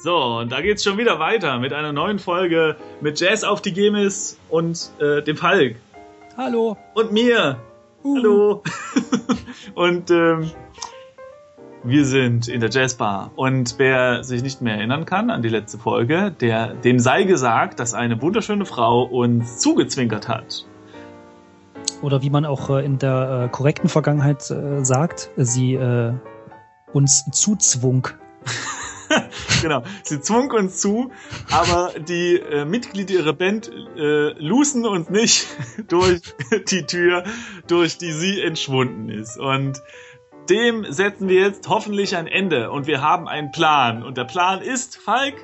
So, und da geht's schon wieder weiter mit einer neuen Folge mit Jazz auf die Gemis und äh, dem Falk. Hallo. Und mir. Uh. Hallo. und ähm, wir sind in der Jazzbar. Und wer sich nicht mehr erinnern kann an die letzte Folge, der, dem sei gesagt, dass eine wunderschöne Frau uns zugezwinkert hat. Oder wie man auch äh, in der äh, korrekten Vergangenheit äh, sagt, sie äh, uns zuzwung. genau, sie zwung uns zu, aber die äh, Mitglieder ihrer Band äh, lusen uns nicht durch die Tür, durch die sie entschwunden ist. Und dem setzen wir jetzt hoffentlich ein Ende. Und wir haben einen Plan. Und der Plan ist, Falk?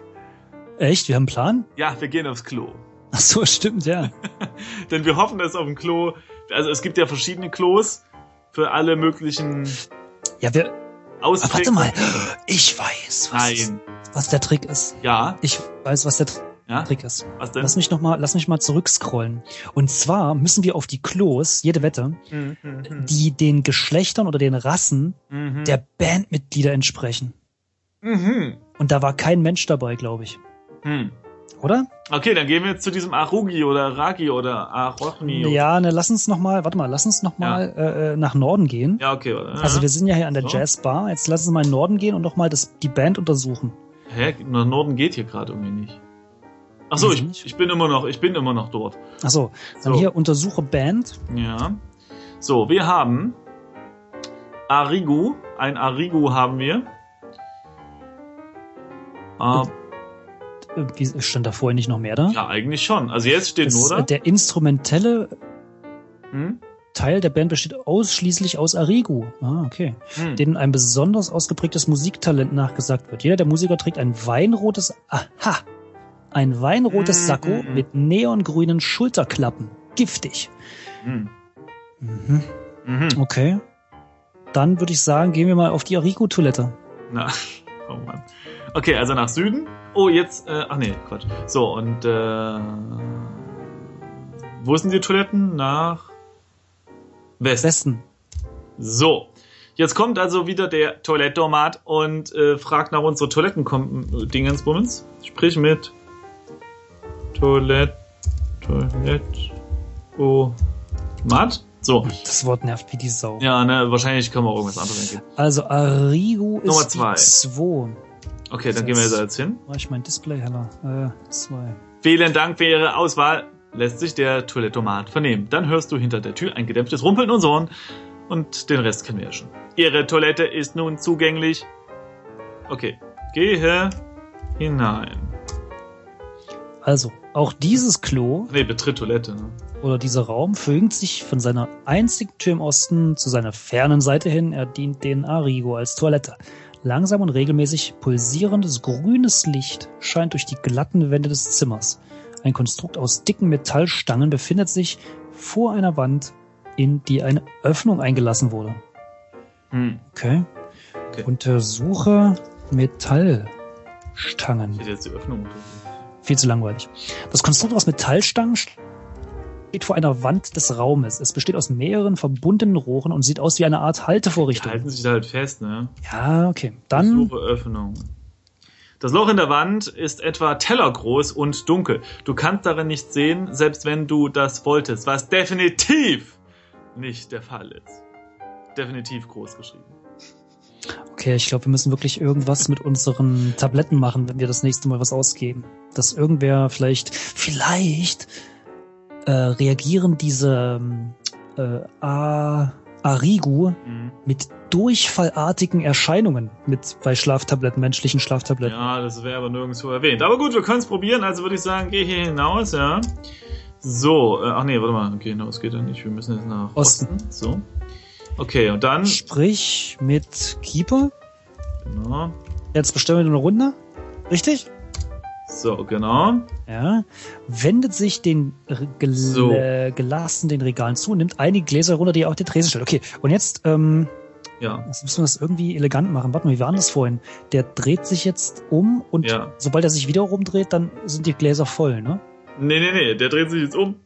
Echt? Wir haben einen Plan? Ja, wir gehen aufs Klo. Ach so, stimmt, ja. Denn wir hoffen, dass auf dem Klo, also es gibt ja verschiedene Klos für alle möglichen. Ja, wir, Ach, warte mal, ich weiß, was, was der Trick ist. Ja. Ich weiß, was der ja? Trick ist. Was denn? Lass mich noch mal, lass mich mal zurückscrollen. Und zwar müssen wir auf die Klos, jede Wette, mhm, mhm. die den Geschlechtern oder den Rassen mhm. der Bandmitglieder entsprechen. Mhm. Und da war kein Mensch dabei, glaube ich. Mhm oder? Okay, dann gehen wir jetzt zu diesem Arugi oder Ragi oder Arochni. Ja, ne, lass uns noch mal, warte mal, lass uns noch mal ja. Äh, äh, nach Norden gehen. Ja, okay. Oder? Also wir sind ja hier an der so. Jazzbar. Jetzt lass uns mal in Norden gehen und noch mal das, die Band untersuchen. Hä? Nach Norden geht hier gerade irgendwie nicht. Ach so, ich, ich bin immer noch, ich bin immer noch dort. Ach so, dann so. hier untersuche Band. Ja. So, wir haben Arigu, ein Arigu haben wir. Wie, stand da vorher nicht noch mehr da? Ja, eigentlich schon. Also jetzt steht das, nur da. Der instrumentelle hm? Teil der Band besteht ausschließlich aus Arigu. Ah, okay. Hm. Denen ein besonders ausgeprägtes Musiktalent nachgesagt wird. Jeder der Musiker trägt ein weinrotes, aha, ein weinrotes hm, Sakko hm, hm. mit neongrünen Schulterklappen. Giftig. Hm. Mhm. Mhm. Okay. Dann würde ich sagen, gehen wir mal auf die Arigu-Toilette. Na, oh Mann. Okay, also nach Süden. Oh, jetzt, äh, ach nee, Quatsch. So, und äh, wo sind die Toiletten? Nach Westen. Westen. So. Jetzt kommt also wieder der Toilettomat und äh, fragt nach unserer Toiletten-Dingensbummens. Sprich mit Toilett, Toilett, oh, Mat. So. Das Wort nervt wie die Sau. Ja, ne, wahrscheinlich können wir auch irgendwas anderes eingeben. Also Arigo ist Nummer zwei. 2. Okay, dann gehen wir jetzt hin. Mach ich mein Display heller. Äh, zwei. Vielen Dank für Ihre Auswahl. Lässt sich der Toilettomat vernehmen. Dann hörst du hinter der Tür ein gedämpftes Rumpeln und Sohn. Und den Rest kennen wir ja schon. Ihre Toilette ist nun zugänglich. Okay, gehe hinein. Also, auch dieses Klo. Nee, betritt Toilette. Ne? Oder dieser Raum fügt sich von seiner einzigen Tür im Osten zu seiner fernen Seite hin. Er dient den Arigo als Toilette. Langsam und regelmäßig pulsierendes grünes Licht scheint durch die glatten Wände des Zimmers. Ein Konstrukt aus dicken Metallstangen befindet sich vor einer Wand, in die eine Öffnung eingelassen wurde. Hm. Okay. okay. Untersuche Metallstangen. Ich jetzt die Öffnung. Viel zu langweilig. Das Konstrukt aus Metallstangen steht vor einer Wand des Raumes. Es besteht aus mehreren verbundenen Rohren und sieht aus wie eine Art Haltevorrichtung. Die halten sich da halt fest, ne? Ja, okay. Dann. Suche Öffnung. Das Loch in der Wand ist etwa tellergroß und dunkel. Du kannst darin nichts sehen, selbst wenn du das wolltest, was definitiv nicht der Fall ist. Definitiv groß geschrieben. Okay, ich glaube, wir müssen wirklich irgendwas mit unseren Tabletten machen, wenn wir das nächste Mal was ausgeben. Dass irgendwer vielleicht, vielleicht äh, reagieren diese äh, A Arigu mhm. mit durchfallartigen Erscheinungen mit bei Schlaftabletten, menschlichen Schlaftabletten. Ja, das wäre aber nirgendwo erwähnt. Aber gut, wir können es probieren. Also würde ich sagen, geh hier hinaus, ja. So, äh, ach nee, warte mal. Okay, hinaus geht ja nicht. Wir müssen jetzt nach Osten. Osten. So. Okay, und dann. Sprich mit Keeper. Genau. Jetzt bestellen wir eine Runde. Richtig? So, genau. Ja. Wendet sich den Gel so. äh, Gelassen den Regalen zu, nimmt einige Gläser runter, die er auf die Tresen stellt. Okay, und jetzt, ähm, ja. Jetzt müssen wir das irgendwie elegant machen. Warte mal, wie war das vorhin? Der dreht sich jetzt um und ja. sobald er sich wieder rumdreht, dann sind die Gläser voll, ne? Nee, nee, nee, der dreht sich jetzt um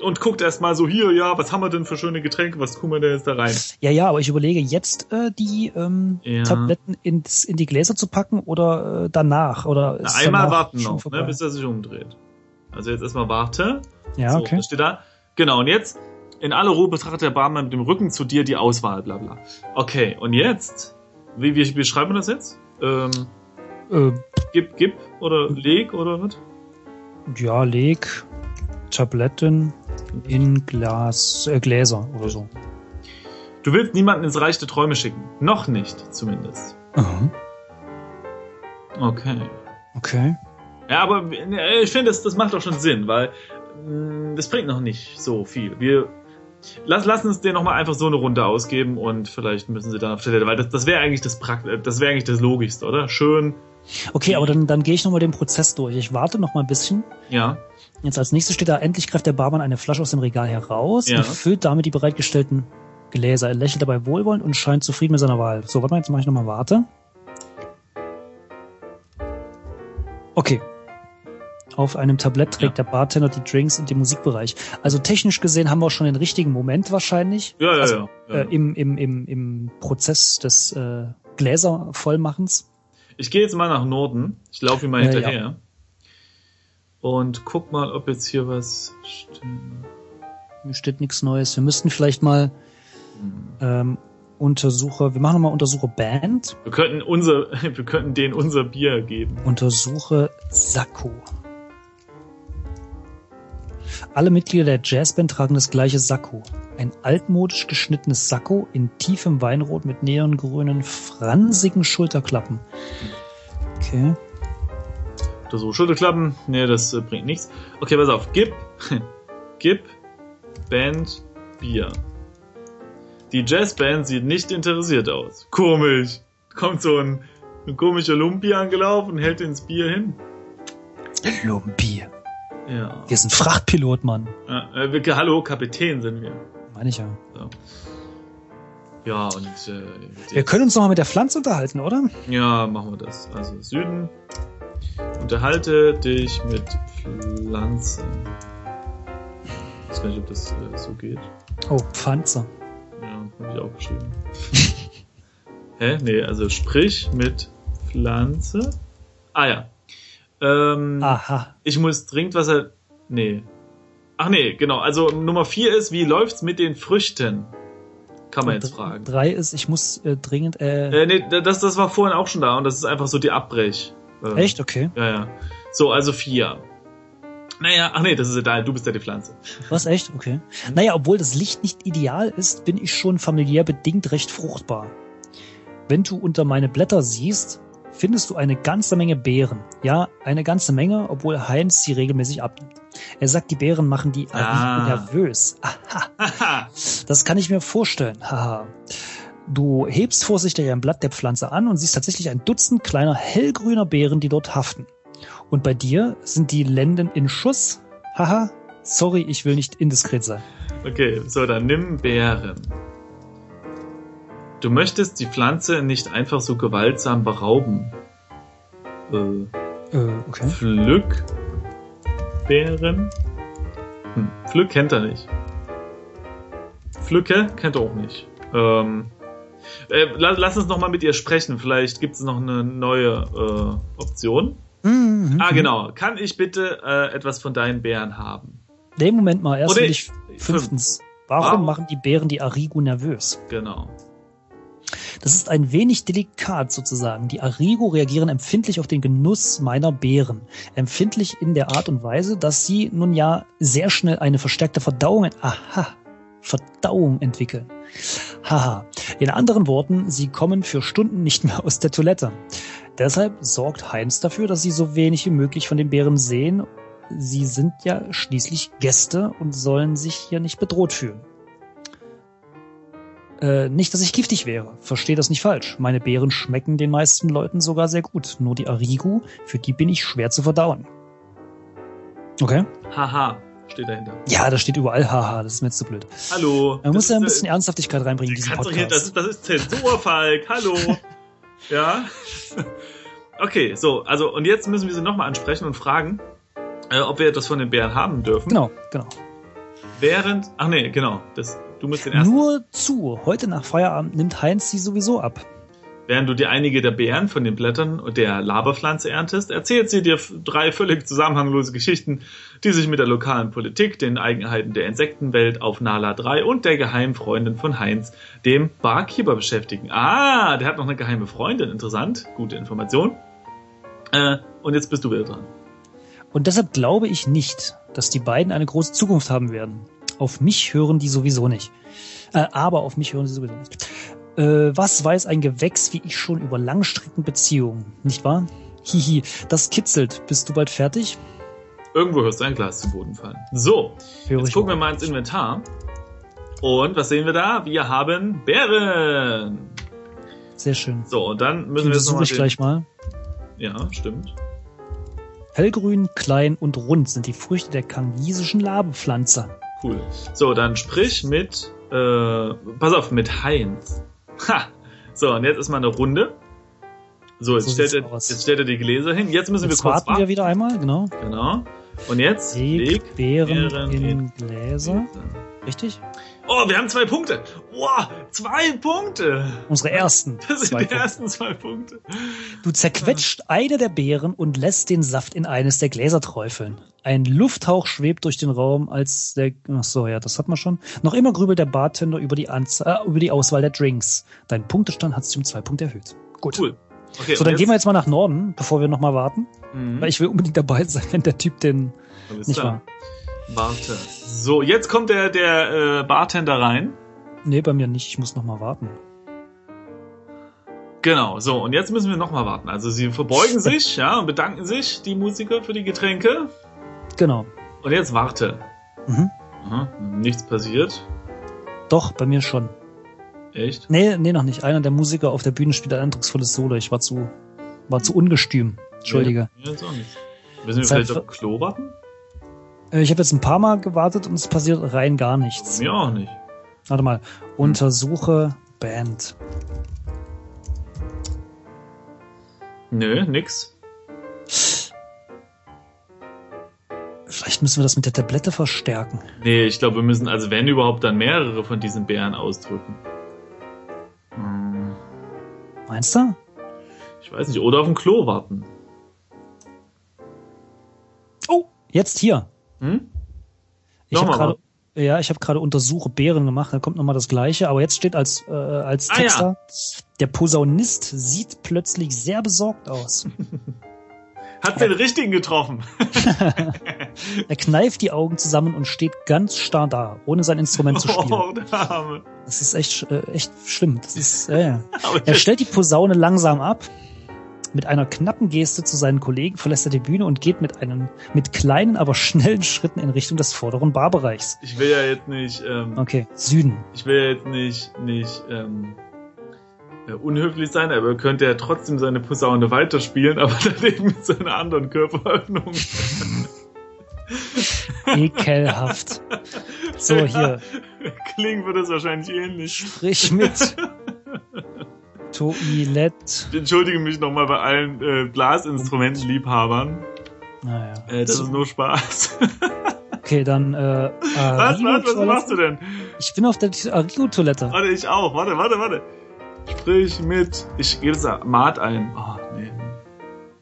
und guckt erstmal so hier, ja, was haben wir denn für schöne Getränke, was tun wir denn jetzt da rein? Ja, ja, aber ich überlege jetzt äh, die ähm, Ja. Tabletten ins, in die Gläser zu packen oder äh, danach oder Na, ist einmal danach warten noch, vorbei? ne, bis er sich umdreht. Also jetzt erstmal warte. Ja, so, okay. das steht da. Genau, und jetzt in aller Ruhe betrachtet der Barmann mit dem Rücken zu dir die Auswahl, bla bla. Okay, und jetzt? Wie, wie, wie schreiben wir das jetzt? Ähm, Äh, gib, gib oder leg oder was? ja, leg Tabletten in Glas, äh, Gläser oder so. Du willst niemanden ins Reich der Träume schicken. Noch nicht, zumindest. Aha. Okay. Okay. Ja, aber äh, ich finde, das, das macht doch schon Sinn, weil mh, das bringt noch nicht so viel. Wir lass, lassen uns dir noch mal einfach so eine Runde ausgeben und vielleicht müssen sie dann auf Stelle, weil das, das wäre eigentlich das Prakt äh, das wäre eigentlich das Logischste, oder? Schön, Okay, aber dann, dann gehe ich nochmal den Prozess durch. Ich warte noch mal ein bisschen. ja. Jetzt als nächstes steht da, endlich greift der Barmann eine Flasche aus dem Regal heraus Ja. und füllt damit die bereitgestellten Gläser. Er lächelt dabei wohlwollend und scheint zufrieden mit seiner Wahl. So, warte mal, jetzt mache ich nochmal Warte. Okay. Auf einem Tablett trägt Ja. der Bartender die Drinks und den Musikbereich. Also technisch gesehen haben wir schon den richtigen Moment wahrscheinlich. Ja, ja, also, ja. ja. Äh, im, im, im, Im Prozess des äh, Gläser vollmachens. Ich gehe jetzt mal nach Norden. Ich laufe ihm mal Ja, hinterher. Und guck mal, ob jetzt hier was stimmt. Hier steht nichts Neues. Wir müssten vielleicht mal ähm, Untersucher, wir machen nochmal Untersucher Band, Wir könnten unser, wir könnten denen unser Bier geben. Untersuche Sakko. Alle Mitglieder der Jazzband tragen das gleiche Sakko. Ein altmodisch geschnittenes Sakko in tiefem Weinrot mit neongrünen, fransigen Schulterklappen. Okay. Oder so Schulterklappen. Nee, das äh, bringt nichts. Okay, pass auf. Gib, gib Band Bier. Die Jazzband sieht nicht interessiert aus. Komisch. Kommt so ein, ein komischer Lumpi angelaufen und hält ins Bier hin. Lumpi. Ja. Wir sind Frachtpilot, Mann. ja äh, wir, hallo, Kapitän sind wir. Meine ich ja. So. Ja, und äh, Wir können uns nochmal mit der Pflanze unterhalten, oder? ja, machen wir das. Also Süden. Unterhalte dich mit Pflanzen. Ich weiß gar nicht, ob das äh, so geht. Oh, Pflanze. Ja, habe ich auch geschrieben. Hä? Nee, also sprich mit Pflanze. Ah ja. Ähm, Aha. Ich muss Trinkwasser. Nee. Ach nee, genau. Also Nummer vier ist, wie läuft's mit den Früchten? Kann man jetzt Und fragen. Drei ist, ich muss äh, dringend. Äh, Äh, nee, das, das war vorhin auch schon da und das ist einfach so die Abbrech. Ähm, echt? Okay. Ja, ja. So, also vier. Naja, ach nee, das ist egal, du bist ja die Pflanze. Was echt? Okay. Naja, obwohl das Licht nicht ideal ist, bin ich schon familiär bedingt recht fruchtbar. Wenn du unter meine Blätter siehst, findest du eine ganze Menge Beeren. Ja, eine ganze Menge, obwohl Heinz sie regelmäßig abnimmt. Er sagt, die Beeren machen die Ah. nervös. Aha, das kann ich mir vorstellen. Haha. Du hebst vorsichtig ein Blatt der Pflanze an und siehst tatsächlich ein Dutzend kleiner hellgrüner Beeren, die dort haften. Und bei dir sind die Lenden in Schuss. Haha. Sorry, ich will nicht indiskret sein. okay, so, dann nimm Beeren. Du möchtest die Pflanze nicht einfach so gewaltsam berauben. Äh, Äh, okay. Pflück Beeren. Hm, Pflück kennt er nicht. Pflücke kennt er auch nicht. Ähm, äh, lass, lass uns noch mal mit ihr sprechen. Vielleicht gibt es noch eine neue äh, Option. Mhm. Ah, genau. Kann ich bitte äh, etwas von deinen Beeren haben? Nee, Moment mal. Erst Oder will ich fünftens. Warum Warum? machen die Beeren die Arigo nervös? Genau. Das ist ein wenig delikat sozusagen. Die Arigo reagieren empfindlich auf den Genuss meiner Beeren. Empfindlich in der Art und Weise, dass sie nun ja sehr schnell eine verstärkte Verdauung, aha, Verdauung entwickeln. Haha. In anderen Worten, sie kommen für Stunden nicht mehr aus der Toilette. Deshalb sorgt Heinz dafür, dass sie so wenig wie möglich von den Beeren sehen. Sie sind ja schließlich Gäste und sollen sich hier nicht bedroht fühlen. Äh, nicht, dass ich giftig wäre. Verstehe das nicht falsch. Meine Beeren schmecken den meisten Leuten sogar sehr gut. Nur die Arigu, für die bin ich schwer zu verdauen. Okay. Haha, steht dahinter. Ja, da steht überall haha, das ist mir jetzt zu blöd. Hallo. Man muss ja ein bisschen Ernsthaftigkeit reinbringen in äh, diesen doch hier, das, Podcast. ist, das ist Zensur, Falk. Hallo. ja. Okay, so, also und jetzt müssen wir sie nochmal ansprechen und fragen, äh, ob wir etwas von den Bären haben dürfen. Genau, genau. Während, ach nee, genau, das, du musst den ersten. Nur zu. Heute nach Feierabend nimmt Heinz sie sowieso ab. Während du dir einige der Beeren von den Blättern der Laberpflanze erntest, erzählt sie dir drei völlig zusammenhanglose Geschichten, die sich mit der lokalen Politik, den Eigenheiten der Insektenwelt auf Nala 3 und der geheimen Freundin von Heinz, dem Barkeeper, beschäftigen. Ah, der hat noch eine geheime Freundin. Interessant. Gute Information. Äh, und jetzt bist du wieder dran. Und deshalb glaube ich nicht, dass die beiden eine große Zukunft haben werden. Auf mich hören die sowieso nicht. Äh, aber auf mich hören sie sowieso nicht. Äh, was weiß ein Gewächs wie ich schon über Langstreckenbeziehungen, nicht wahr? Hihi, das kitzelt. Bist du bald fertig? Irgendwo hörst du ein Glas zu Boden fallen. So, Höre jetzt ich gucken wir mal ins Inventar. Und was sehen wir da? Wir haben Bären. Sehr schön. So, und dann müssen wir jetzt untersuche nochmal ich gleich mal. Ja, stimmt. Hellgrün, klein und rund sind die Früchte der kangisischen Labepflanze. Cool. So, dann sprich mit, äh, pass auf, mit Heinz. Ha! So, und jetzt ist mal eine Runde. So, jetzt, So stellt, er, aus. jetzt stellt er die Gläser hin. Jetzt müssen Jetzt wir kurz warten wir wieder einmal, genau. Genau. Und jetzt Leg Beeren Beeren in in Gläser. Richtig? Oh, wir haben zwei Punkte. Wow, zwei Punkte. Unsere ersten. Das sind zwei die Punkte. ersten zwei Punkte. Du zerquetscht eine der Beeren und lässt den Saft in eines der Gläser träufeln. Ein Lufthauch schwebt durch den Raum, als der, ach so, ja, das hat man schon. Noch immer grübelt der Bartender über die Anzahl, äh, über die Auswahl der Drinks. Dein Punktestand hat sich um zwei Punkte erhöht. Gut. Cool. Okay, So, dann gehen wir jetzt mal nach Norden, bevor wir nochmal warten. Mhm. Weil ich will unbedingt dabei sein, wenn der Typ den, Alles nicht klar. wahr? Warte. So, jetzt kommt der, der äh, Bartender rein. Nee, bei mir nicht, ich muss nochmal warten. Genau, so, und jetzt müssen wir nochmal warten. Also sie verbeugen sich, ja, und bedanken sich, die Musiker, für die Getränke. Genau. Und jetzt warte. Mhm. Aha, nichts passiert. Doch, bei mir schon. Echt? Nee, nee, noch nicht. Einer der Musiker auf der Bühne spielt ein eindrucksvolles Solo. Ich war zu, war zu ungestüm. Entschuldige. Ja, jetzt auch nicht. Müssen wir Zeit vielleicht auf Klo warten? Äh, Ich habe jetzt ein paar Mal gewartet und es passiert rein gar nichts. Mir auch nicht. Warte mal. Untersuche Band. Nö, nix. Vielleicht müssen wir das mit der Tablette verstärken. Nee, ich glaube, wir müssen, also wenn überhaupt, dann mehrere von diesen Bären ausdrücken. Hm, Meinst du? Ich weiß nicht, oder auf dem Klo warten. Oh, jetzt hier. Hm? Ich habe gerade ja, ich habe gerade Untersuche Bären gemacht, da kommt nochmal das gleiche, aber jetzt steht als äh, als Ah, Text ja. da, der Posaunist sieht plötzlich sehr besorgt aus. Hat den richtigen getroffen. er kneift die Augen zusammen und steht ganz starr da, ohne sein Instrument zu spielen. Oh. Das ist echt äh, echt schlimm. Das ist äh, ja. Er stellt die Posaune langsam ab. Mit einer knappen Geste zu seinen Kollegen verlässt er die Bühne und geht mit einem mit kleinen, aber schnellen Schritten in Richtung des vorderen Barbereichs. ich will ja jetzt nicht, ähm, Okay, Süden. ich will ja jetzt nicht, nicht, ähm, äh, unhöflich sein, aber er könnte ja trotzdem seine Posaune weiterspielen, aber dann eben mit seiner anderen Körperöffnung. Ekelhaft. So, hier. Klingen würde es wahrscheinlich ähnlich. Sprich mit. Toilette. Ich entschuldige mich nochmal bei allen äh, Blasinstrumentenliebhabern. Naja. Äh, das ist nur Spaß. Okay, dann äh, was, was, was machst du denn? Ich bin auf der Arrigo-Toilette. Warte, ich auch. Warte, warte, warte. Sprich mit. Ich gebe das Mat ein. Oh, nee.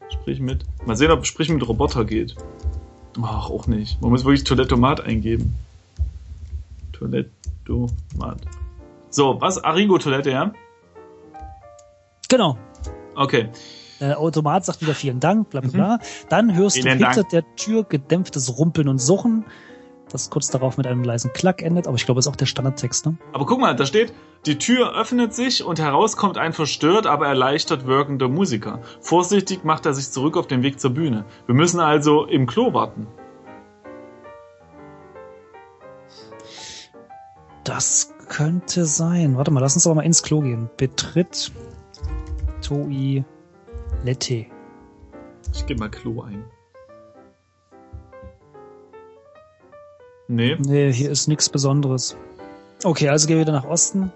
Sprich mit. Mal sehen, ob Sprich mit Roboter geht. Ach, auch nicht. Man muss wirklich Toilettomat eingeben. Toilettomat. So, was? Arrigo-Toilette, ja? Genau. Okay. Der Automat sagt wieder vielen Dank, bla bla bla. Dann hörst Vielen du hinter Dank. der Tür gedämpftes Rumpeln und Suchen, das kurz darauf mit einem leisen Klack endet, aber ich glaube, das ist auch der Standardtext, ne? Aber guck mal, da steht, die Tür öffnet sich und heraus kommt ein verstört, aber erleichtert wirkender Musiker. Vorsichtig macht er sich zurück auf den Weg zur Bühne. Wir müssen also im Klo warten. Das könnte sein. Warte mal, lass uns aber mal ins Klo gehen. Betritt Toilette. Ich gebe mal Klo ein. Nee. Nee, hier ist nichts Besonderes. Okay, also gehen wir wieder nach Osten.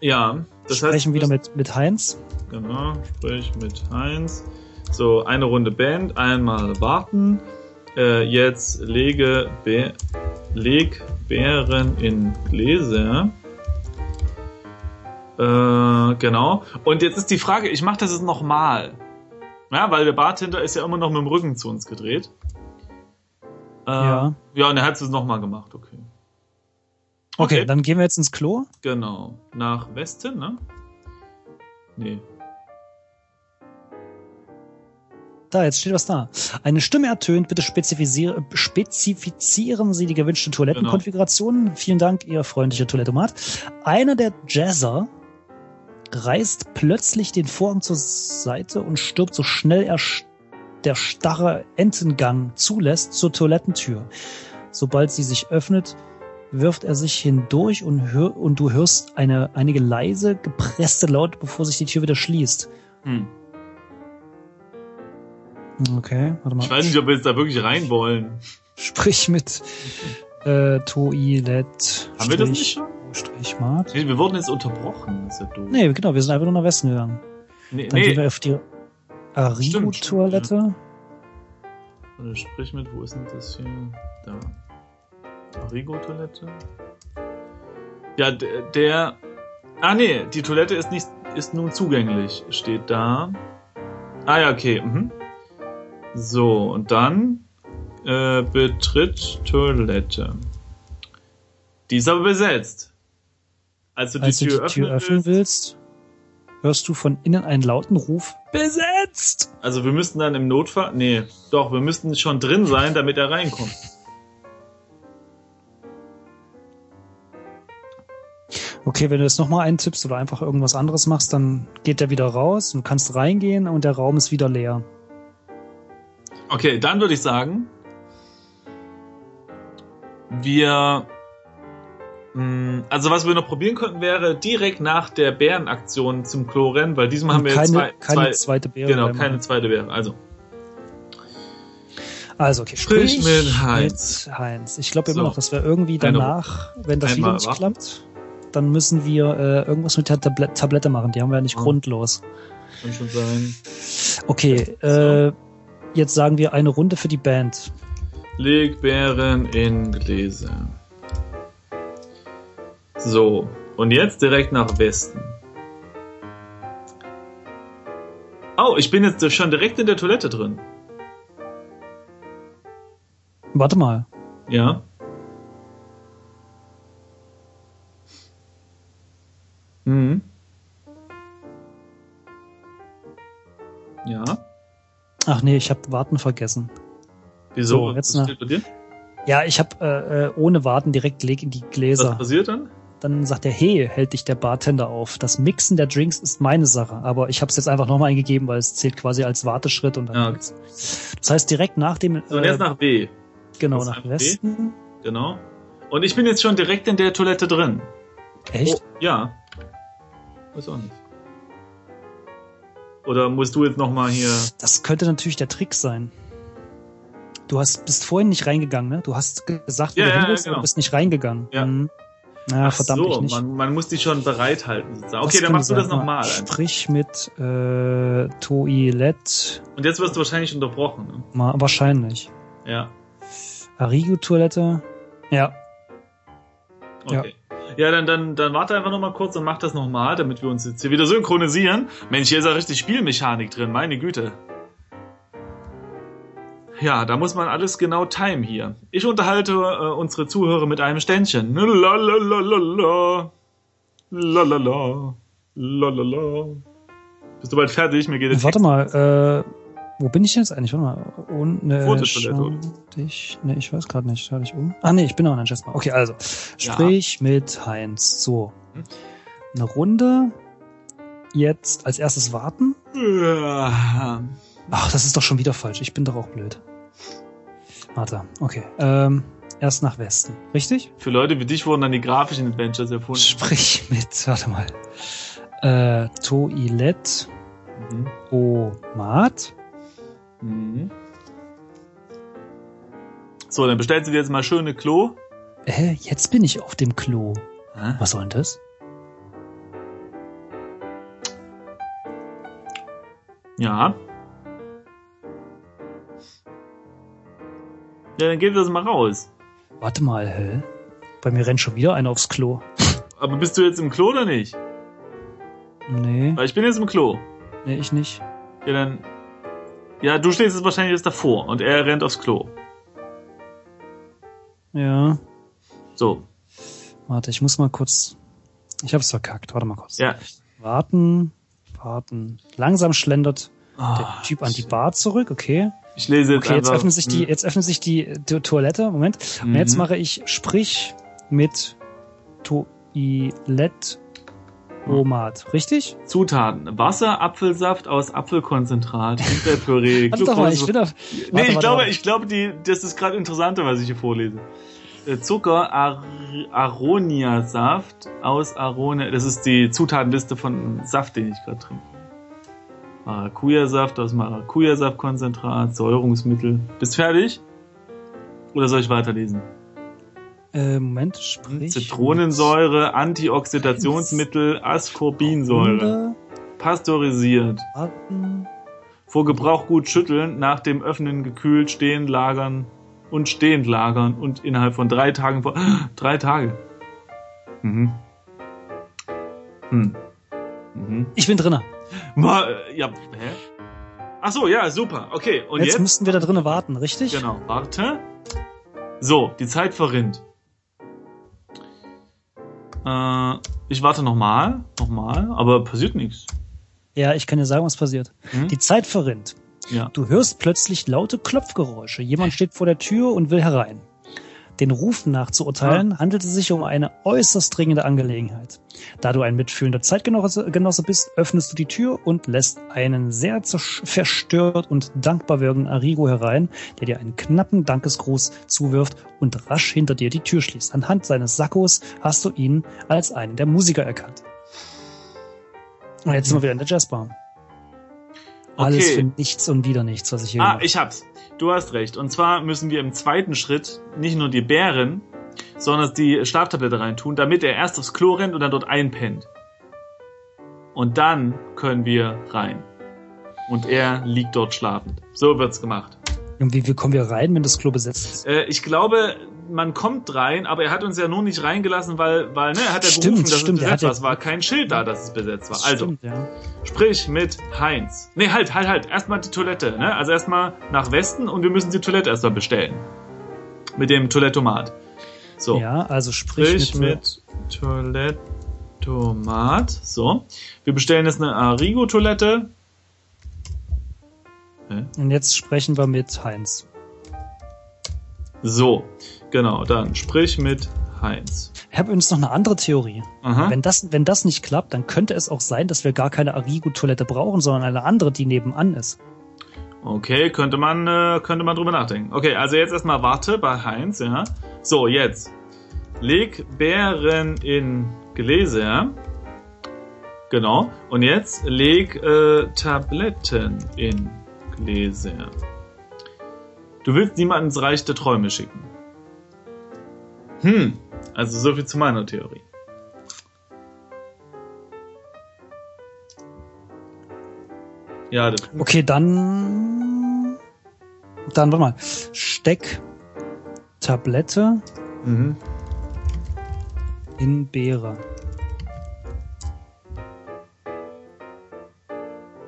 Ja, das sprechen heißt, wieder mit, mit Heinz. Genau, sprich mit Heinz. So, eine Runde Band, einmal warten. Äh, jetzt lege, Be leg Bären in Gläser. Äh, genau. Und jetzt ist die Frage, ich mache das jetzt nochmal. Ja, weil der Bartender ist ja immer noch mit dem Rücken zu uns gedreht. Äh, Ja. Ja, und er hat es nochmal gemacht, okay. Okay, Okay. dann gehen wir jetzt ins Klo. Genau. Nach Westen, ne? Nee. Da, jetzt steht was da. Eine Stimme ertönt, bitte spezifizier spezifizieren Sie die gewünschte Toilettenkonfiguration. Vielen Dank, Ihr freundlicher Toilettomat. Einer der Jazzer reißt plötzlich den Vorhang zur Seite und stirbt so schnell er der starre Entengang zulässt zur Toilettentür. Sobald sie sich öffnet, wirft er sich hindurch und, hör und du hörst eine, einige leise, gepresste Laute, bevor sich die Tür wieder schließt. Hm. Okay, warte mal. Ich weiß nicht, ob wir jetzt da wirklich rein wollen. Sprich mit äh, Toilet. Haben wir das nicht schon? Strich Mart. Nee, wir wurden jetzt unterbrochen. Das ist ja doof. Nee, genau, wir sind einfach nur nach Westen gegangen. nee. Dann gehen nee. wir auf die Arrigo-Toilette. Oder sprich mit, wo ist denn das hier? Da. Arrigo-Toilette. Ja, der, der. Ah, nee, die Toilette ist nicht, ist nun zugänglich, steht da. Ah, ja, okay. Mhm. So, und dann äh, betritt Toilette. Die ist aber besetzt. Als du die Als du Tür die Tür öffnen öffnen willst, willst, hörst du von innen einen lauten Ruf. Besetzt! Also wir müssten dann im Notfall. Nee, doch, wir müssten schon drin sein, damit er reinkommt. Okay, wenn du jetzt nochmal eintippst oder einfach irgendwas anderes machst, dann geht der wieder raus und kannst reingehen und der Raum ist wieder leer. Okay, dann würde ich sagen, wir. Mh, Also was wir noch probieren könnten, wäre direkt nach der Bärenaktion zum Klo rennen, weil diesmal haben wir keine, zwei, keine zwei zweite Beere. genau, keine zweite Bäre. Also Also, okay. Sprich mit Heinz. mit Heinz. Ich glaube So. immer noch, dass wir irgendwie danach, wenn das einmal wieder nicht wach. klappt, dann müssen wir äh, irgendwas mit der Tablet Tablette machen. Die haben wir ja nicht Ah. grundlos. kann schon sein. Okay, äh, jetzt sagen wir eine Runde für die Band. Leg Bären in Gläser. So, und jetzt direkt nach Westen. Oh, ich bin jetzt schon direkt in der Toilette drin. Warte mal. Ja. Mhm. Ja. Ach nee, ich habe Warten vergessen. Wieso? So, jetzt Was steht bei dir? Ja, ich habe äh, äh, ohne Warten direkt leg in die Was Gläser. passiert dann? Dann sagt er, hey, hält dich der Bartender auf. Das Mixen der Drinks ist meine Sache. Aber ich habe es jetzt einfach nochmal eingegeben, weil es zählt quasi als Warteschritt. Und dann Ja, okay. Das heißt, direkt nach dem... So, und äh, jetzt nach B. genau, nach nach B? Westen. Genau. Und ich bin jetzt schon direkt in der Toilette drin. Echt? Oh, ja. Weiß auch nicht. Oder musst du jetzt nochmal hier. Das könnte natürlich der Trick sein. Du hast, bist vorhin nicht reingegangen, ne? Du hast ge- gesagt, Ja, du ja, willst, genau. bist nicht reingegangen. Ja. Mhm. Ja, Ach verdammt, so, ich nicht. Man, man muss die schon bereithalten. sozusagen. Das Okay, dann machst du das nochmal. Sprich mit äh, Toilette. Und jetzt wirst du wahrscheinlich unterbrochen. Ne? Ma wahrscheinlich. Ja. Arrigo-Toilette. Ja. Okay. Ja, dann, dann, dann warte einfach nochmal kurz und mach das nochmal, damit wir uns jetzt hier wieder synchronisieren. Mensch, hier ist ja richtig Spielmechanik drin, meine Güte. Ja, da muss man alles genau timen hier. Ich unterhalte äh, unsere Zuhörer mit einem Ständchen. Lalalala. Lalala. Lalala. Bist du bald fertig? Mir geht es. Warte mal, äh, wo bin ich jetzt eigentlich? Warte mal. Und, ne, oder? dich, ne, ich weiß gerade nicht. Schau dich um. Ah, nee, ich bin noch in Jasper. Okay, also. Sprich mit Heinz. So. Hm. Eine Runde. Jetzt als erstes warten. Ja. Ach, das ist doch schon wieder falsch. Ich bin doch auch blöd. Warte, okay. Ähm, erst nach Westen. Richtig? Für Leute wie dich wurden dann die grafischen Adventures erfunden. Sprich mit, warte mal. Äh, Toilette, Mhm. Omat. Mhm. So, dann bestellst du dir jetzt mal schöne Klo. Äh, jetzt bin ich auf dem Klo. Hä? Was soll denn das? Ja. Dann geht das mal raus. Warte mal, hä? Bei mir rennt schon wieder einer aufs Klo. Aber bist du jetzt im Klo oder nicht? Nee, Weil ich bin jetzt im Klo. nee, ich nicht. Ja, dann. Ja, du stehst jetzt wahrscheinlich jetzt davor und er rennt aufs Klo. Ja. So. Warte, ich muss mal kurz. Ich hab's verkackt. Warte mal kurz. Ja. Warten, warten. Langsam schlendert der Ah, Typ an die Bar zurück, okay. Ich lese jetzt Okay, jetzt einfach. öffnet sich die, Hm. jetzt öffnet sich die, die Toilette. Moment. Und Mhm. jetzt mache ich Sprich mit Toilette Omat. Richtig? Zutaten. Wasser, Apfelsaft aus Apfelkonzentrat, Himbeerpüree, mal, ich Glucose. bin. Nee, warte, ich warte, glaube, warte. ich glaube, die, das ist gerade interessanter, was ich hier vorlese. Äh, Zucker, Ar Aronia-Saft aus Aronia. Das ist die Zutatenliste von Saft, den ich gerade trinke. Maracuja-Saft aus Maracuja-Saftkonzentrat, Säurungsmittel. Bist fertig? Oder soll ich weiterlesen? Äh, Moment, sprich. Zitronensäure, Antioxidationsmittel, Ascorbinsäure. Pasteurisiert. warten. Vor Gebrauch gut schütteln, nach dem Öffnen gekühlt, stehen lagern und stehend lagern und innerhalb von drei Tagen vor. Drei Tage. Mhm. Hm. Mhm. Ich bin drinne. Mal, äh, ja, hä? Ach so, ja, super. Okay, und jetzt, jetzt? müssten wir da drinnen warten, richtig? Genau, warte. So, die Zeit verrinnt. Äh, ich warte nochmal, nochmal, aber passiert nichts. Ja, ich kann dir sagen, was passiert. Hm? Die Zeit verrinnt. Ja. Du hörst plötzlich laute Klopfgeräusche. Jemand steht vor der Tür und will herein. Den Rufen nach zu urteilen, handelt es sich um eine äußerst dringende Angelegenheit. Da du ein mitfühlender Zeitgenosse Genosse bist, öffnest du die Tür und lässt einen sehr verstört und dankbar wirkenden Arrigo herein, der dir einen knappen Dankesgruß zuwirft und rasch hinter dir die Tür schließt. Anhand seines Sakkos hast du ihn als einen der Musiker erkannt. Und jetzt sind wir wieder in der Jazzbar. Alles Okay. für nichts und wieder nichts, was ich hier Ah, gemacht ich hab's. Du hast recht. Und zwar müssen wir im zweiten Schritt nicht nur die Bären, sondern die Schlaftablette reintun, damit er erst aufs Klo rennt und dann dort einpennt. Und dann können wir rein. Und er liegt dort schlafend. So wird's gemacht. Und wie, wie kommen wir rein, wenn das Klo besetzt ist? Äh, ich glaube, man kommt rein, aber er hat uns ja nur nicht reingelassen, weil, weil ne, er hat ja Stimmt, gerufen, dass stimmt, es besetzt war. Es war kein Schild da, dass es besetzt war. Also, Stimmt, ja. Sprich mit Heinz. Nee, halt, halt, halt. Erstmal die Toilette, ne? Also erstmal nach Westen und wir müssen die Toilette erstmal bestellen. Mit dem Toilettomat. So. ja, also sprich, Sprich mit, mit Toilettomat. So. Wir bestellen jetzt eine Arrigo-Toilette. Hä? Und jetzt sprechen wir mit Heinz. So. Genau, dann sprich mit Heinz. Ich habe übrigens noch eine andere Theorie. Aha. Wenn das, wenn das nicht klappt, dann könnte es auch sein, dass wir gar keine Arrigo-Toilette brauchen, sondern eine andere, die nebenan ist. Okay, könnte man, äh, könnte man drüber nachdenken. Okay, also jetzt erstmal warte bei Heinz, ja. So, jetzt. Leg Bären in Gläser. Genau. Und jetzt leg äh, Tabletten in Gläser. Du willst niemanden ins Reich der Träume schicken. Hm, also so viel zu meiner Theorie. Ja, das Okay, dann. Dann, warte mal. Steck Tablette Mhm. in Beere.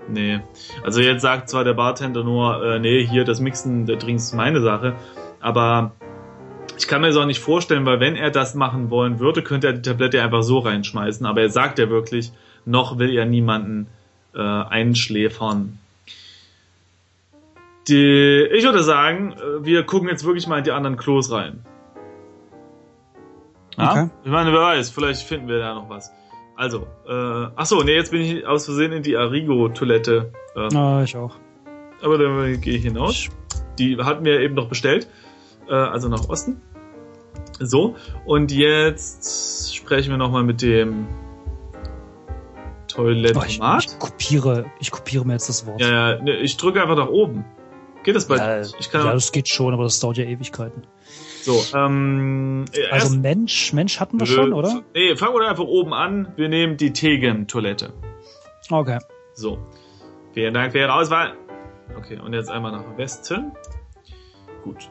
Nee. Also jetzt sagt zwar der Bartender nur, äh, nee, hier das Mixen der Drinks ist meine Sache, aber ich kann mir das auch nicht vorstellen, weil wenn er das machen wollen würde, könnte er die Tablette einfach so reinschmeißen, aber er sagt ja wirklich, noch will er niemanden äh, einschläfern. Die, ich würde sagen, äh, wir gucken jetzt wirklich mal in die anderen Klos rein. Ja? Okay. Ich meine, wer weiß, vielleicht finden wir da noch was. Also, äh, ach so, nee, jetzt bin ich aus Versehen in die Arrigo-Toilette. Äh, Ah, ich auch. Aber dann gehe ich hinaus. Die hatten wir eben noch bestellt. Äh, also nach Osten. So, und jetzt sprechen wir nochmal mit dem Oh, ich, Toilettomat. ich kopiere, ich kopiere mir jetzt das Wort. ja, ja, ne, ich drücke einfach nach oben. Geht das bei Ja, Ich kann ja, das geht schon, aber das dauert ja Ewigkeiten. so, ähm, Also erst- Mensch, Mensch hatten wir schon, oder? Nee, fangen wir einfach oben an. Wir nehmen die Tegen-Toilette. Okay. So. Vielen Dank für Ihre Auswahl. Okay, und jetzt einmal nach Westen. Gut.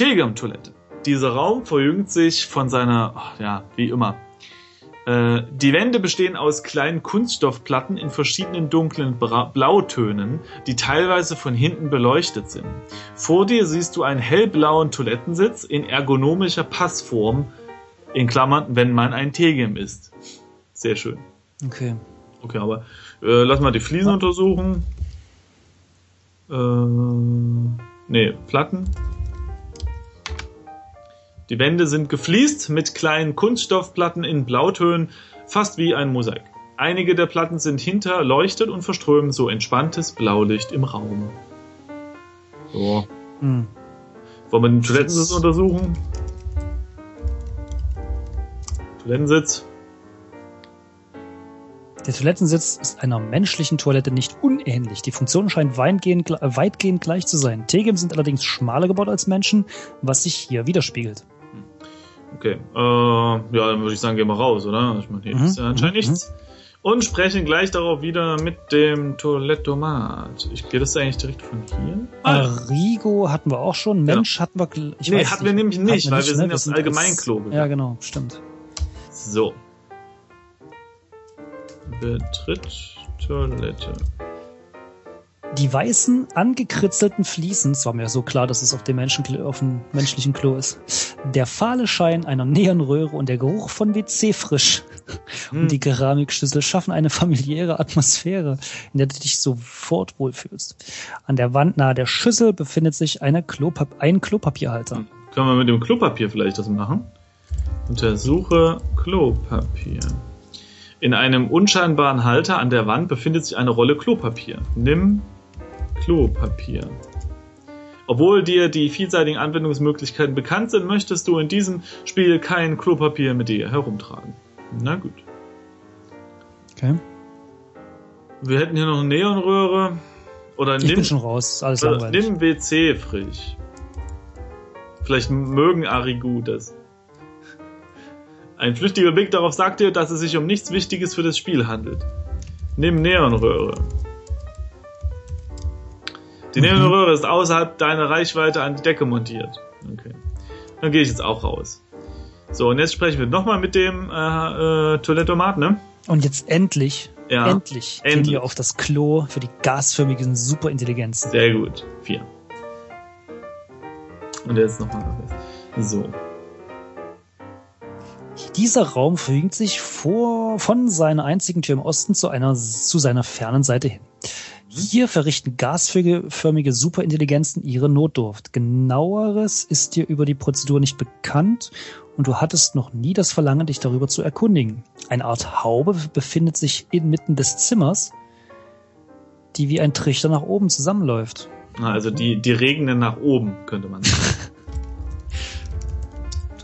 Tegem-Toilette. Dieser Raum verjüngt sich von seiner, ja, wie immer. Äh, die Wände bestehen aus kleinen Kunststoffplatten in verschiedenen dunklen Bra Blautönen, die teilweise von hinten beleuchtet sind. Vor dir siehst du einen hellblauen Toilettensitz in ergonomischer Passform, in Klammern, wenn man ein Tegem ist. Sehr schön. Okay. Okay, aber äh, lass mal die Fliesen untersuchen. Äh, nee, Platten. Die Wände sind gefliest mit kleinen Kunststoffplatten in Blautönen, fast wie ein Mosaik. Einige der Platten sind hinterleuchtet und verströmen so entspanntes Blaulicht im Raum. So. Hm. Wollen wir den Toilettensitz untersuchen? Toilettensitz. Der Toilettensitz ist einer menschlichen Toilette nicht unähnlich. Die Funktion scheint weitgehend, weitgehend gleich zu sein. Tegem sind allerdings schmaler gebaut als Menschen, was sich hier widerspiegelt. Okay, äh, ja, dann würde ich sagen, gehen wir raus, oder? Ich meine, hier Mhm, ist ja anscheinend mhm, nichts. Und sprechen gleich darauf wieder mit dem Toilettomat. Ich gehe das eigentlich direkt von hier? Arrigo hatten wir auch schon. Mensch hatten wir. Ich nee, hatten wir nämlich nicht, wir weil wir sind ne? als- Allgemeinklo gegangen. Ja, genau, stimmt. So. Betritt Toilette. Die weißen, angekritzelten Fliesen, es war mir so klar, dass es auf dem, Menschen, auf dem menschlichen Klo ist, der fahle Schein einer Neonröhre und der Geruch von WC frisch Hm. und die Keramikschüssel schaffen eine familiäre Atmosphäre, in der du dich sofort wohlfühlst. An der Wand nahe der Schüssel befindet sich eine Klopap ein Klopapierhalter. Hm. Können wir mit dem Klopapier vielleicht das machen? Untersuche Klopapier. In einem unscheinbaren Halter an der Wand befindet sich eine Rolle Klopapier. Nimm Klopapier. Obwohl dir die vielseitigen Anwendungsmöglichkeiten bekannt sind, möchtest du in diesem Spiel kein Klopapier mit dir herumtragen. Na gut. Okay. Wir hätten hier noch eine Neonröhre. Oder Ich nimm, bin schon raus, alles oder nimm WC frisch. Vielleicht mögen Arigu das. Ein flüchtiger Blick darauf sagt dir, dass es sich um nichts Wichtiges für das Spiel handelt. Nimm Neonröhre. Die Mhm. Neonröhre ist außerhalb deiner Reichweite an die Decke montiert. Okay. Dann gehe ich jetzt auch raus. So, und jetzt sprechen wir nochmal mit dem äh, äh, Toilettomat, ne? Und jetzt endlich, Ja. endlich, gehen endlich. wir auf das Klo für die gasförmigen Superintelligenzen. Sehr gut. Vier. Und jetzt nochmal. So. Dieser Raum verjüngt sich vor, von seiner einzigen Tür im Osten zu einer, zu seiner fernen Seite hin. Hier verrichten gasförmige Superintelligenzen ihre Notdurft. Genaueres ist dir über die Prozedur nicht bekannt und du hattest noch nie das Verlangen, dich darüber zu erkundigen. Eine Art Haube befindet sich inmitten des Zimmers, die wie ein Trichter nach oben zusammenläuft. Also die, die regnen nach oben, könnte man sagen.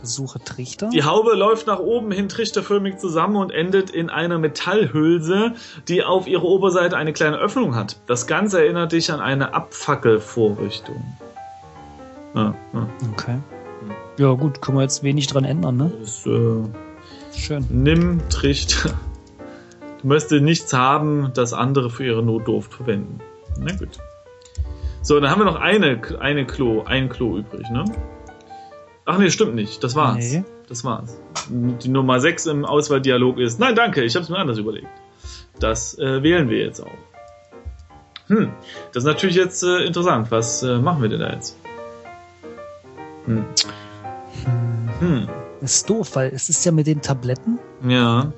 Versuche Trichter. Die Haube läuft nach oben hin trichterförmig zusammen und endet in einer Metallhülse, die auf ihrer Oberseite eine kleine Öffnung hat. Das Ganze erinnert dich an eine Abfackelvorrichtung. Ja, ja. Okay. Ja gut, können wir jetzt wenig dran ändern, ne? Das, äh, Schön. nimm Trichter. Du möchtest nichts haben, das andere für ihre Notdurft verwenden. Na gut. So, dann haben wir noch eine, eine Klo, ein Klo übrig, ne? Ach nee, stimmt nicht. Das war's. Nee. Das war's. Die Nummer 6 im Auswahldialog ist, nein, danke, ich habe es mir anders überlegt. Das äh, wählen wir jetzt auch. Hm, das ist natürlich jetzt äh, interessant. Was äh, machen wir denn da jetzt? Hm. Hm. Ist doof, weil es ist ja mit den Tabletten, Ja.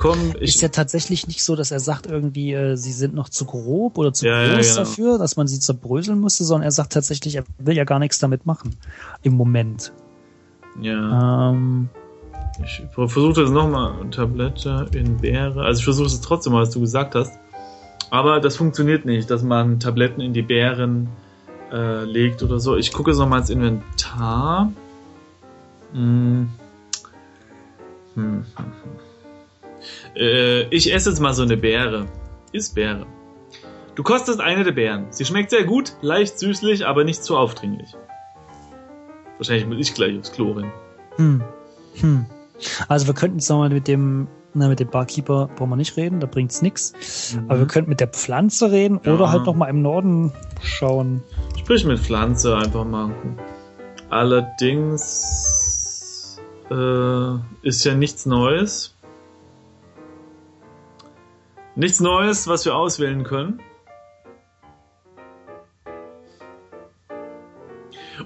Komm, ich. ist ja tatsächlich nicht so, dass er sagt irgendwie, äh, sie sind noch zu grob oder zu Ja, ja, groß genau. dafür, dass man sie zerbröseln musste, sondern er sagt tatsächlich, er will ja gar nichts damit machen. Im Moment. ja. Ähm, Ich versuche das nochmal. Tablette in Beere. Also ich versuche es trotzdem mal, was du gesagt hast. Aber das funktioniert nicht, dass man Tabletten in die Beeren äh, legt oder so. Ich gucke es nochmal ins Inventar. Hm. Hm, hm, hm. Äh, ich esse jetzt mal so eine Beere. Ist Beere. Du kostest eine der Beeren. Sie schmeckt sehr gut, leicht süßlich, aber nicht zu aufdringlich. Wahrscheinlich muss ich gleich aufs Klo rennen. hm, hm. Also wir könnten jetzt nochmal mit dem, na, mit dem Barkeeper brauchen wir nicht reden, da bringt's nix. Aber wir könnten mit der Pflanze reden Ja. oder halt nochmal im Norden schauen. Sprich mit Pflanze einfach mal. Allerdings äh, ist ja nichts Neues. Nichts Neues, was wir auswählen können.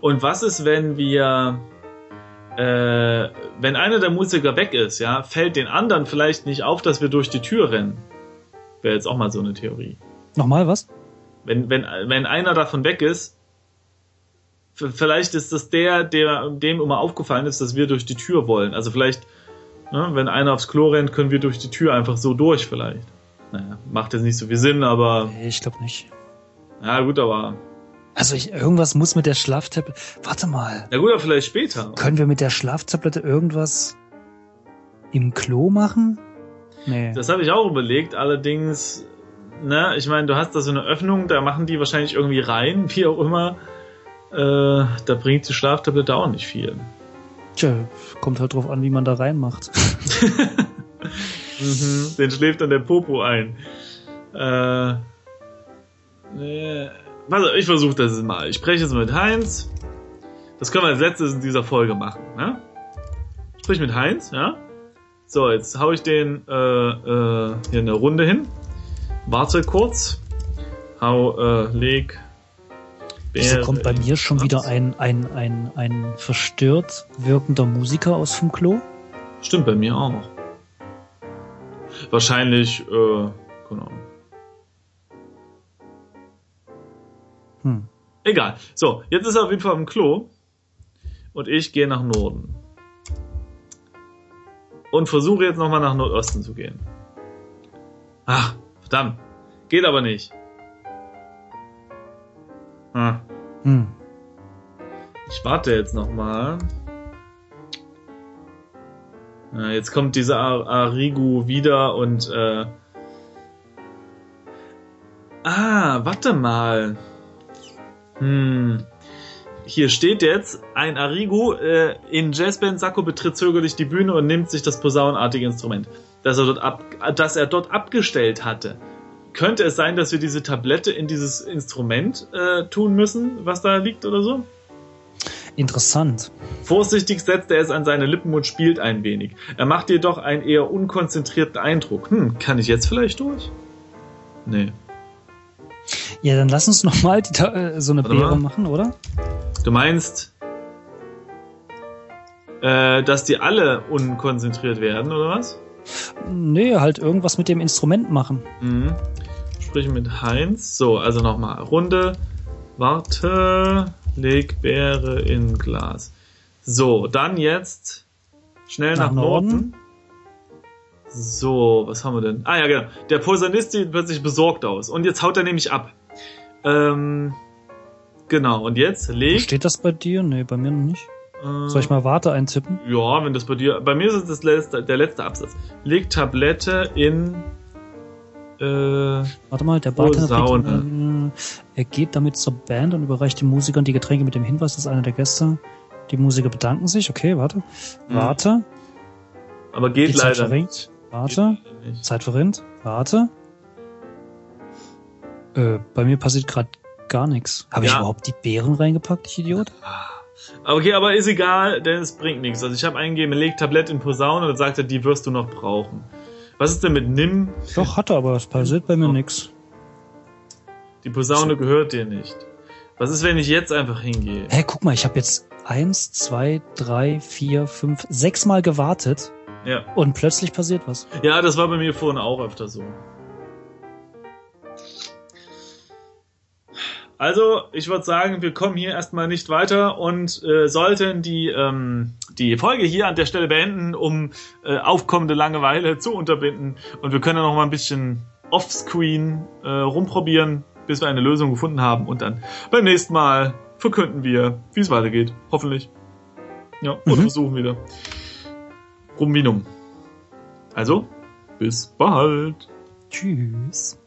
Und was ist, wenn wir, äh, wenn einer der Musiker weg ist, ja, fällt den anderen vielleicht nicht auf, dass wir durch die Tür rennen? Wäre jetzt auch mal so eine Theorie. Nochmal was? Wenn, wenn, wenn einer davon weg ist, vielleicht ist das der, der dem immer aufgefallen ist, dass wir durch die Tür wollen. Also vielleicht, ne, wenn einer aufs Klo rennt, können wir durch die Tür einfach so durch vielleicht. Naja, macht jetzt nicht so viel Sinn, aber. Nee, ich glaube nicht. Ja, gut, aber. Also ich, irgendwas muss mit der Schlaftablette. Warte mal. Na gut, aber vielleicht später. Können wir mit der Schlaftablette irgendwas im Klo machen? Nee. Das habe ich auch überlegt, allerdings, ne, ich meine, du hast da so eine Öffnung, da machen die wahrscheinlich irgendwie rein, wie auch immer. Äh, da bringt die Schlaftablette auch nicht viel. Tja, kommt halt drauf an, wie man da reinmacht. mhm, den schläft dann der Popo ein. Äh, nee. Also, ich versuche das mal. Ich spreche jetzt mit Heinz. Das können wir als letztes in dieser Folge machen. Ne? Sprich mit Heinz, ja? So, jetzt hau ich den äh, äh, hier eine Runde hin. Warte kurz. Hau, äh, leg. Wieso kommt bei mir schon wieder ein, ein, ein, ein verstört wirkender Musiker aus dem Klo? Stimmt bei mir auch. Wahrscheinlich, äh, genau. Hm. Egal. So, jetzt ist er auf jeden Fall im Klo. Und ich gehe nach Norden. Und versuche jetzt nochmal nach Nordosten zu gehen. Ach, verdammt. Geht aber nicht. Ah. Hm. Ich warte jetzt nochmal. Ja, jetzt kommt dieser Arigu wieder und äh. Ah, warte mal. Hm. Hier steht jetzt, ein Arigu äh, in Jazzband Sakko betritt zögerlich die Bühne und nimmt sich das posaunenartige Instrument, das er, dort ab, das er dort abgestellt hatte. Könnte es sein, dass wir diese Tablette in dieses Instrument äh, tun müssen, was da liegt oder so? Interessant. Vorsichtig setzt er es an seine Lippen und spielt ein wenig. Er macht jedoch einen eher unkonzentrierten Eindruck. Hm, kann ich jetzt vielleicht durch? Nee. Ja, dann lass uns nochmal äh, so eine Warte Beere mal. machen, oder? Du meinst, äh, dass die alle unkonzentriert werden, oder was? Nee, halt irgendwas mit dem Instrument machen. Mhm. Sprich mit Heinz. So, also nochmal. Runde. Warte. Leg Beere in Glas. So, dann jetzt schnell nach, nach Norden. Norden. So, was haben wir denn? Ah ja, genau. Der Posaunist sieht plötzlich besorgt aus. Und jetzt haut er nämlich ab. Ähm, genau, und jetzt leg. Steht das bei dir? Nee, bei mir noch nicht. Äh, Soll ich mal Warte eintippen? Ja, wenn das bei dir. Bei mir ist es das letzte, der letzte Absatz. Leg Tablette in. Äh, Warte mal, der Bartender äh, er geht damit zur Band und überreicht den Musikern die Getränke mit dem Hinweis, dass einer der Gäste. Die Musiker bedanken sich. Okay, warte. Hm. Warte. Aber geht die leider nicht. Warte. Zeit verrinnt. Warte. Äh, bei mir passiert gerade gar nichts. Habe ja. ich überhaupt die Beeren reingepackt, ich Idiot? Okay, aber ist egal, denn es bringt nichts. Also ich habe eingegeben, leg Tablett in Posaune und dann sagt er, die wirst du noch brauchen. Was ist denn mit Nimm? Doch, hat er, aber es passiert bei mir oh. nichts. Die Posaune gehört dir nicht. Was ist, wenn ich jetzt einfach hingehe? Hä, guck mal, ich habe jetzt eins, zwei, drei, vier, fünf, sechs Mal gewartet ja. Und plötzlich passiert was. Ja, das war bei mir vorhin auch öfter so. Also, ich würde sagen, wir kommen hier erstmal nicht weiter und äh, sollten die, ähm, die Folge hier an der Stelle beenden, um äh, aufkommende Langeweile zu unterbinden. Und wir können noch mal ein bisschen offscreen äh, rumprobieren, bis wir eine Lösung gefunden haben. Und dann beim nächsten Mal verkünden wir, wie es weitergeht. Hoffentlich. Ja, oder mhm. versuchen wieder. Rumvinum. Also, bis bald. Tschüss.